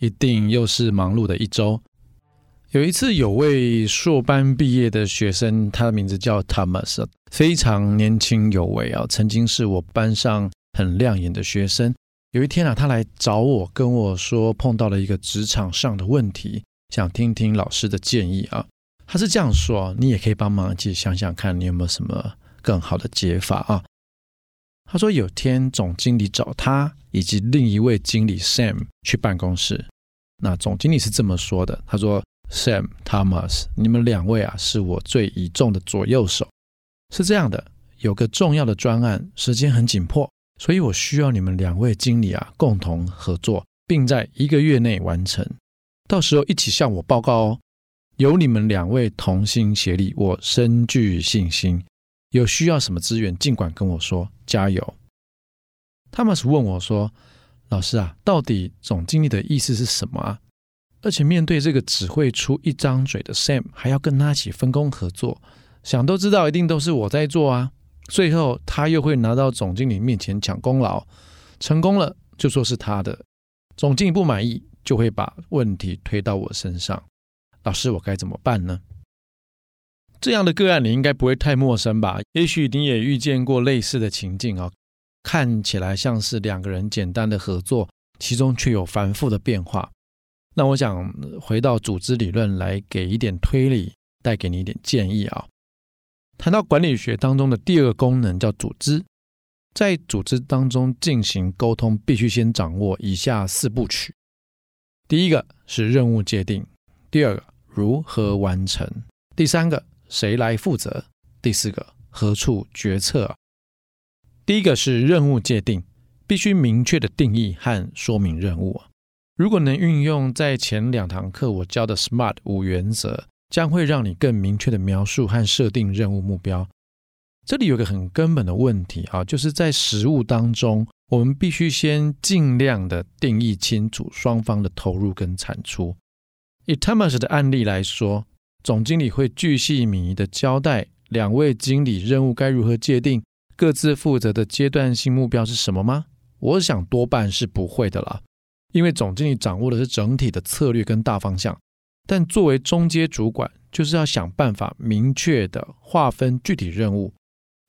一定又是忙碌的一周。有一次，有位硕班毕业的学生，他的名字叫 Thomas，非常年轻有为啊，曾经是我班上很亮眼的学生。有一天啊，他来找我，跟我说碰到了一个职场上的问题，想听听老师的建议啊。他是这样说，你也可以帮忙一起想想看，你有没有什么更好的解法啊？他说有天总经理找他。以及另一位经理 Sam 去办公室，那总经理是这么说的：“他说，Sam、Thomas，你们两位啊，是我最倚重的左右手。是这样的，有个重要的专案，时间很紧迫，所以我需要你们两位经理啊，共同合作，并在一个月内完成。到时候一起向我报告哦。有你们两位同心协力，我深具信心。有需要什么资源，尽管跟我说，加油。” Thomas 问我说：“老师啊，到底总经理的意思是什么啊？而且面对这个只会出一张嘴的 Sam，还要跟他一起分工合作，想都知道一定都是我在做啊。最后他又会拿到总经理面前抢功劳，成功了就说是他的，总经理不满意就会把问题推到我身上。老师，我该怎么办呢？这样的个案你应该不会太陌生吧？也许你也遇见过类似的情境啊。”看起来像是两个人简单的合作，其中却有繁复的变化。那我想回到组织理论来给一点推理，带给你一点建议啊。谈到管理学当中的第二个功能叫组织，在组织当中进行沟通，必须先掌握以下四部曲：第一个是任务界定，第二个如何完成，第三个谁来负责，第四个何处决策啊。第一个是任务界定，必须明确的定义和说明任务。如果能运用在前两堂课我教的 SMART 五原则，将会让你更明确的描述和设定任务目标。这里有个很根本的问题啊，就是在实务当中，我们必须先尽量的定义清楚双方的投入跟产出。以 Thomas 的案例来说，总经理会巨细靡遗的交代两位经理任务该如何界定。各自负责的阶段性目标是什么吗？我想多半是不会的啦，因为总经理掌握的是整体的策略跟大方向，但作为中阶主管，就是要想办法明确的划分具体任务，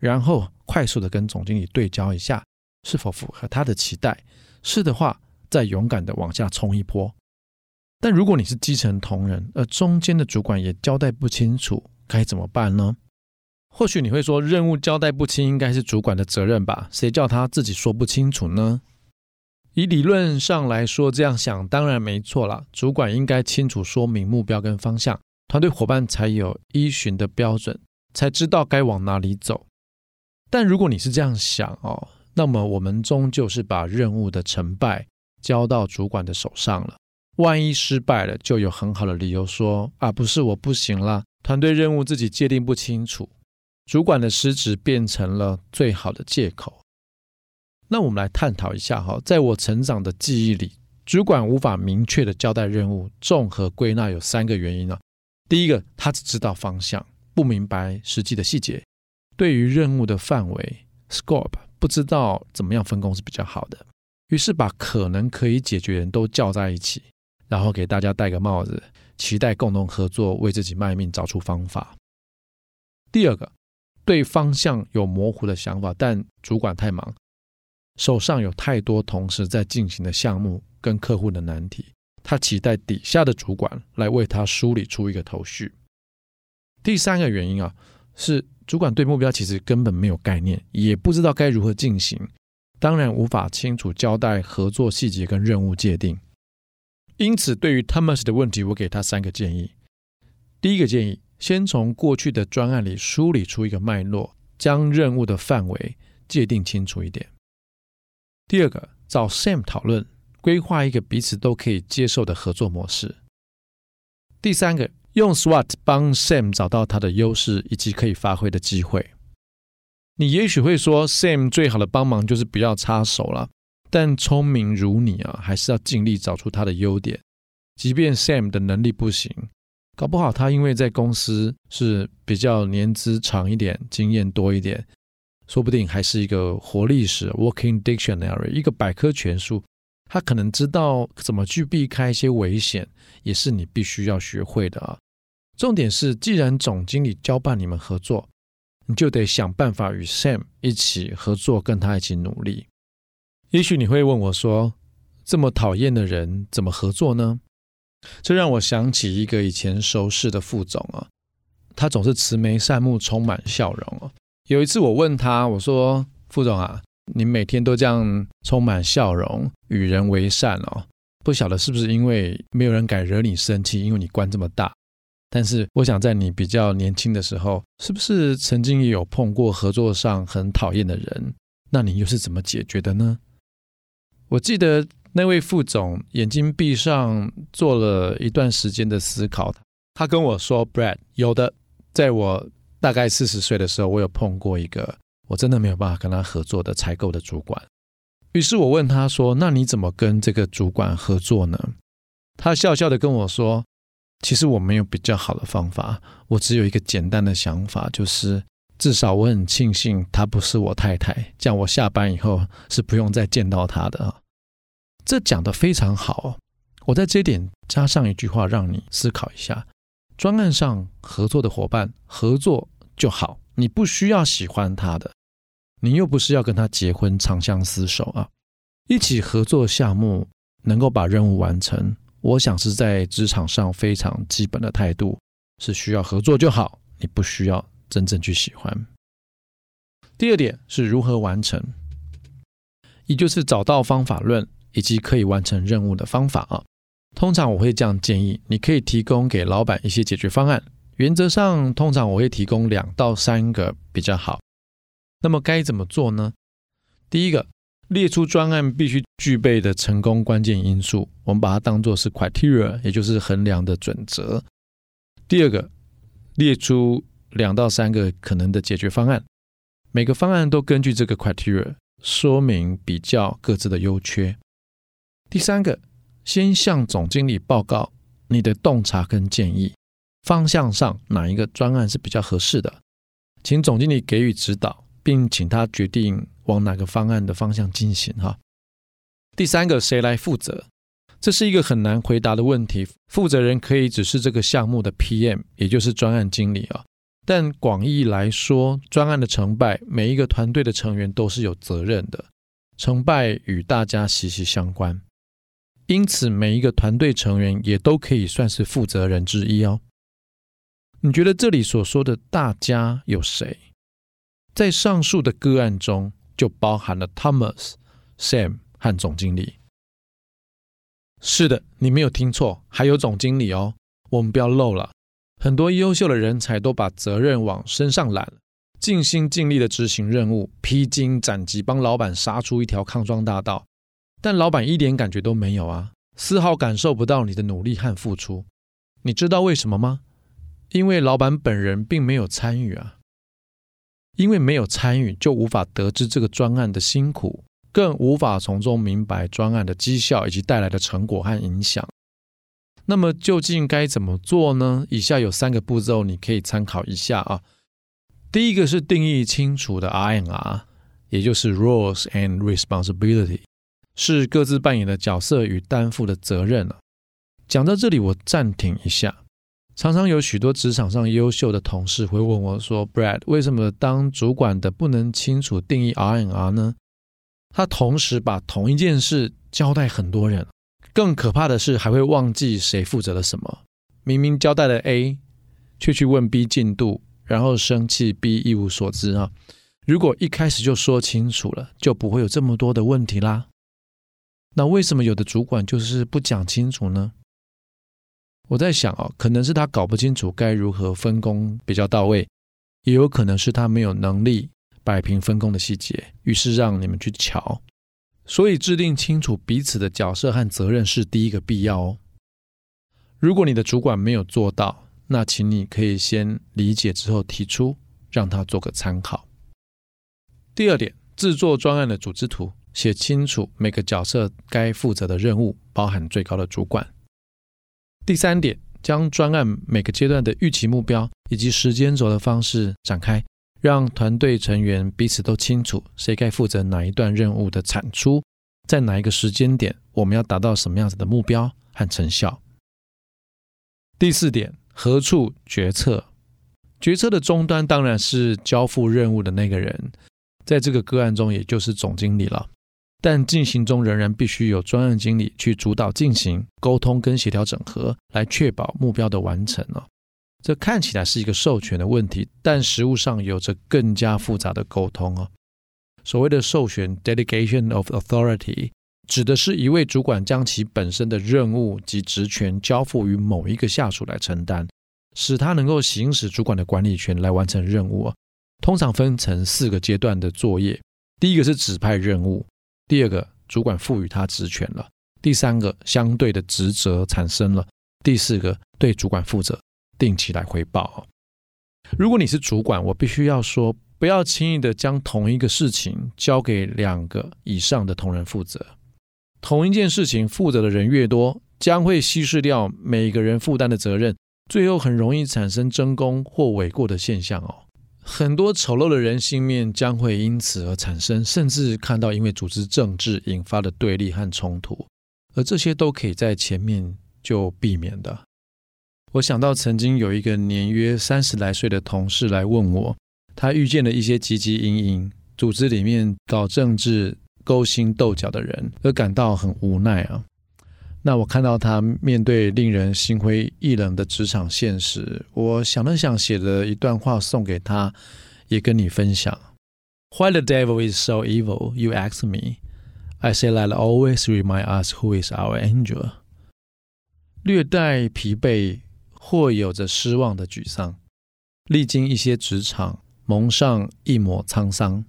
然后快速的跟总经理对焦一下，是否符合他的期待，是的话，再勇敢的往下冲一波。但如果你是基层同仁，而中间的主管也交代不清楚，该怎么办呢？或许你会说，任务交代不清应该是主管的责任吧？谁叫他自己说不清楚呢？以理论上来说，这样想当然没错啦。主管应该清楚说明目标跟方向，团队伙伴才有依循的标准，才知道该往哪里走。但如果你是这样想哦，那么我们终究是把任务的成败交到主管的手上了。万一失败了，就有很好的理由说啊，不是我不行了，团队任务自己界定不清楚。主管的失职变成了最好的借口。那我们来探讨一下哈，在我成长的记忆里，主管无法明确的交代任务，综合归纳有三个原因啊。第一个，他只知道方向，不明白实际的细节，对于任务的范围 （scope） 不知道怎么样分工是比较好的，于是把可能可以解决人都叫在一起，然后给大家戴个帽子，期待共同合作，为自己卖命，找出方法。第二个。对方向有模糊的想法，但主管太忙，手上有太多同时在进行的项目跟客户的难题，他期待底下的主管来为他梳理出一个头绪。第三个原因啊，是主管对目标其实根本没有概念，也不知道该如何进行，当然无法清楚交代合作细节跟任务界定。因此，对于 Thomas 的问题，我给他三个建议。第一个建议。先从过去的专案里梳理出一个脉络，将任务的范围界定清楚一点。第二个，找 Sam 讨论规划一个彼此都可以接受的合作模式。第三个，用 SWOT 帮 Sam 找到他的优势以及可以发挥的机会。你也许会说，Sam 最好的帮忙就是不要插手了。但聪明如你啊，还是要尽力找出他的优点。即便 Sam 的能力不行，搞不好他因为在公司是比较年资长一点、经验多一点，说不定还是一个活历史 （Walking Dictionary） 一个百科全书。他可能知道怎么去避开一些危险，也是你必须要学会的啊。重点是，既然总经理交办你们合作，你就得想办法与 Sam 一起合作，跟他一起努力。也许你会问我说：“这么讨厌的人怎么合作呢？”这让我想起一个以前熟识的副总啊，他总是慈眉善目，充满笑容啊。有一次我问他，我说：“副总啊，你每天都这样充满笑容，与人为善哦，不晓得是不是因为没有人敢惹你生气，因为你官这么大。但是我想在你比较年轻的时候，是不是曾经也有碰过合作上很讨厌的人？那你又是怎么解决的呢？”我记得那位副总眼睛闭上，做了一段时间的思考。他跟我说：“Brad，有的，在我大概四十岁的时候，我有碰过一个我真的没有办法跟他合作的采购的主管。于是我问他说：‘那你怎么跟这个主管合作呢？’他笑笑的跟我说：‘其实我没有比较好的方法，我只有一个简单的想法，就是。’至少我很庆幸她不是我太太，这样我下班以后是不用再见到她的啊。这讲得非常好，我在这点加上一句话，让你思考一下：专案上合作的伙伴合作就好，你不需要喜欢他的，你又不是要跟他结婚长相厮守啊。一起合作项目能够把任务完成，我想是在职场上非常基本的态度，是需要合作就好，你不需要。真正去喜欢。第二点是如何完成，也就是找到方法论以及可以完成任务的方法啊。通常我会这样建议：你可以提供给老板一些解决方案。原则上，通常我会提供两到三个比较好。那么该怎么做呢？第一个，列出专案必须具备的成功关键因素，我们把它当做是 criteria，也就是衡量的准则。第二个，列出。两到三个可能的解决方案，每个方案都根据这个 criteria 说明比较各自的优缺。第三个，先向总经理报告你的洞察跟建议，方向上哪一个专案是比较合适的，请总经理给予指导，并请他决定往哪个方案的方向进行哈。第三个，谁来负责？这是一个很难回答的问题，负责人可以只是这个项目的 PM，也就是专案经理啊。但广义来说，专案的成败，每一个团队的成员都是有责任的，成败与大家息息相关，因此每一个团队成员也都可以算是负责人之一哦。你觉得这里所说的大家有谁？在上述的个案中，就包含了 Thomas、Sam 和总经理。是的，你没有听错，还有总经理哦，我们不要漏了。很多优秀的人才都把责任往身上揽，尽心尽力的执行任务，披荆斩棘帮老板杀出一条康庄大道，但老板一点感觉都没有啊，丝毫感受不到你的努力和付出。你知道为什么吗？因为老板本人并没有参与啊，因为没有参与，就无法得知这个专案的辛苦，更无法从中明白专案的绩效以及带来的成果和影响。那么究竟该怎么做呢？以下有三个步骤，你可以参考一下啊。第一个是定义清楚的 R&R，也就是 Roles and Responsibility，是各自扮演的角色与担负的责任啊。讲到这里，我暂停一下。常常有许多职场上优秀的同事会问我说：“Brad，为什么当主管的不能清楚定义 RNR 呢？”他同时把同一件事交代很多人。更可怕的是，还会忘记谁负责了什么。明明交代了 A，却去问 B 进度，然后生气 B 一无所知啊！如果一开始就说清楚了，就不会有这么多的问题啦。那为什么有的主管就是不讲清楚呢？我在想啊，可能是他搞不清楚该如何分工比较到位，也有可能是他没有能力摆平分工的细节，于是让你们去瞧。所以制定清楚彼此的角色和责任是第一个必要哦。如果你的主管没有做到，那请你可以先理解之后提出，让他做个参考。第二点，制作专案的组织图，写清楚每个角色该负责的任务，包含最高的主管。第三点，将专案每个阶段的预期目标以及时间轴的方式展开。让团队成员彼此都清楚谁该负责哪一段任务的产出，在哪一个时间点，我们要达到什么样子的目标和成效。第四点，何处决策？决策的终端当然是交付任务的那个人，在这个个案中，也就是总经理了。但进行中仍然必须有专案经理去主导进行沟通跟协调整合，来确保目标的完成了。这看起来是一个授权的问题，但实务上有着更加复杂的沟通哦。所谓的授权 （delegation of authority） 指的是一位主管将其本身的任务及职权交付于某一个下属来承担，使他能够行使主管的管理权来完成任务。通常分成四个阶段的作业：第一个是指派任务；第二个，主管赋予他职权了；第三个，相对的职责产生了；第四个，对主管负责。定期来回报。如果你是主管，我必须要说，不要轻易的将同一个事情交给两个以上的同仁负责。同一件事情负责的人越多，将会稀释掉每个人负担的责任，最后很容易产生争功或诿过的现象哦。很多丑陋的人性面将会因此而产生，甚至看到因为组织政治引发的对立和冲突，而这些都可以在前面就避免的。我想到曾经有一个年约三十来岁的同事来问我，他遇见了一些汲汲营营组织里面搞政治勾心斗角的人，而感到很无奈啊。那我看到他面对令人心灰意冷的职场现实，我想了想，写了一段话送给他，也跟你分享。Why the devil is so evil? You ask me. I say that always remind us who is our angel. 略带疲惫。或有着失望的沮丧，历经一些职场，蒙上一抹沧桑。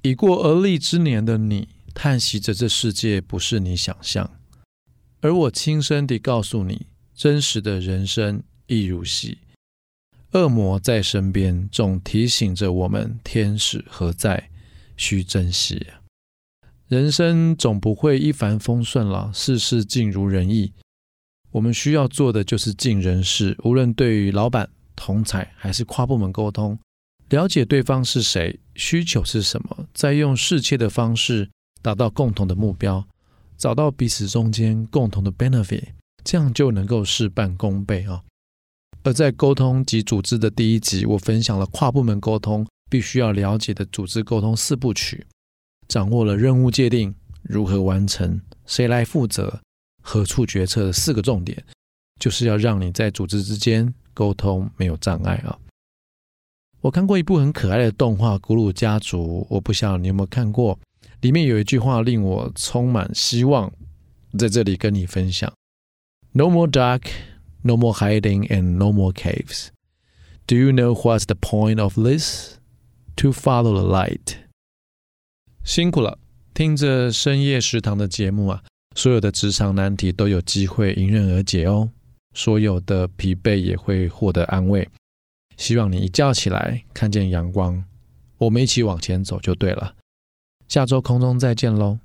已过而立之年的你，叹息着这世界不是你想象，而我轻声地告诉你，真实的人生亦如戏。恶魔在身边，总提醒着我们：天使何在？需珍惜。人生总不会一帆风顺了，事事尽如人意。我们需要做的就是尽人事，无论对于老板、同侪还是跨部门沟通，了解对方是谁，需求是什么，再用适切的方式达到共同的目标，找到彼此中间共同的 benefit，这样就能够事半功倍啊。而在沟通及组织的第一集，我分享了跨部门沟通必须要了解的组织沟通四部曲，掌握了任务界定、如何完成、谁来负责。何处决策的四个重点，就是要让你在组织之间沟通没有障碍啊！我看过一部很可爱的动画《古鲁家族》，我不晓得你有没有看过，里面有一句话令我充满希望，在这里跟你分享：No more dark, no more hiding, and no more caves. Do you know what's the point of this? To follow the light. 辛苦了，听着深夜食堂的节目啊！所有的职场难题都有机会迎刃而解哦，所有的疲惫也会获得安慰。希望你一觉起来看见阳光，我们一起往前走就对了。下周空中再见喽。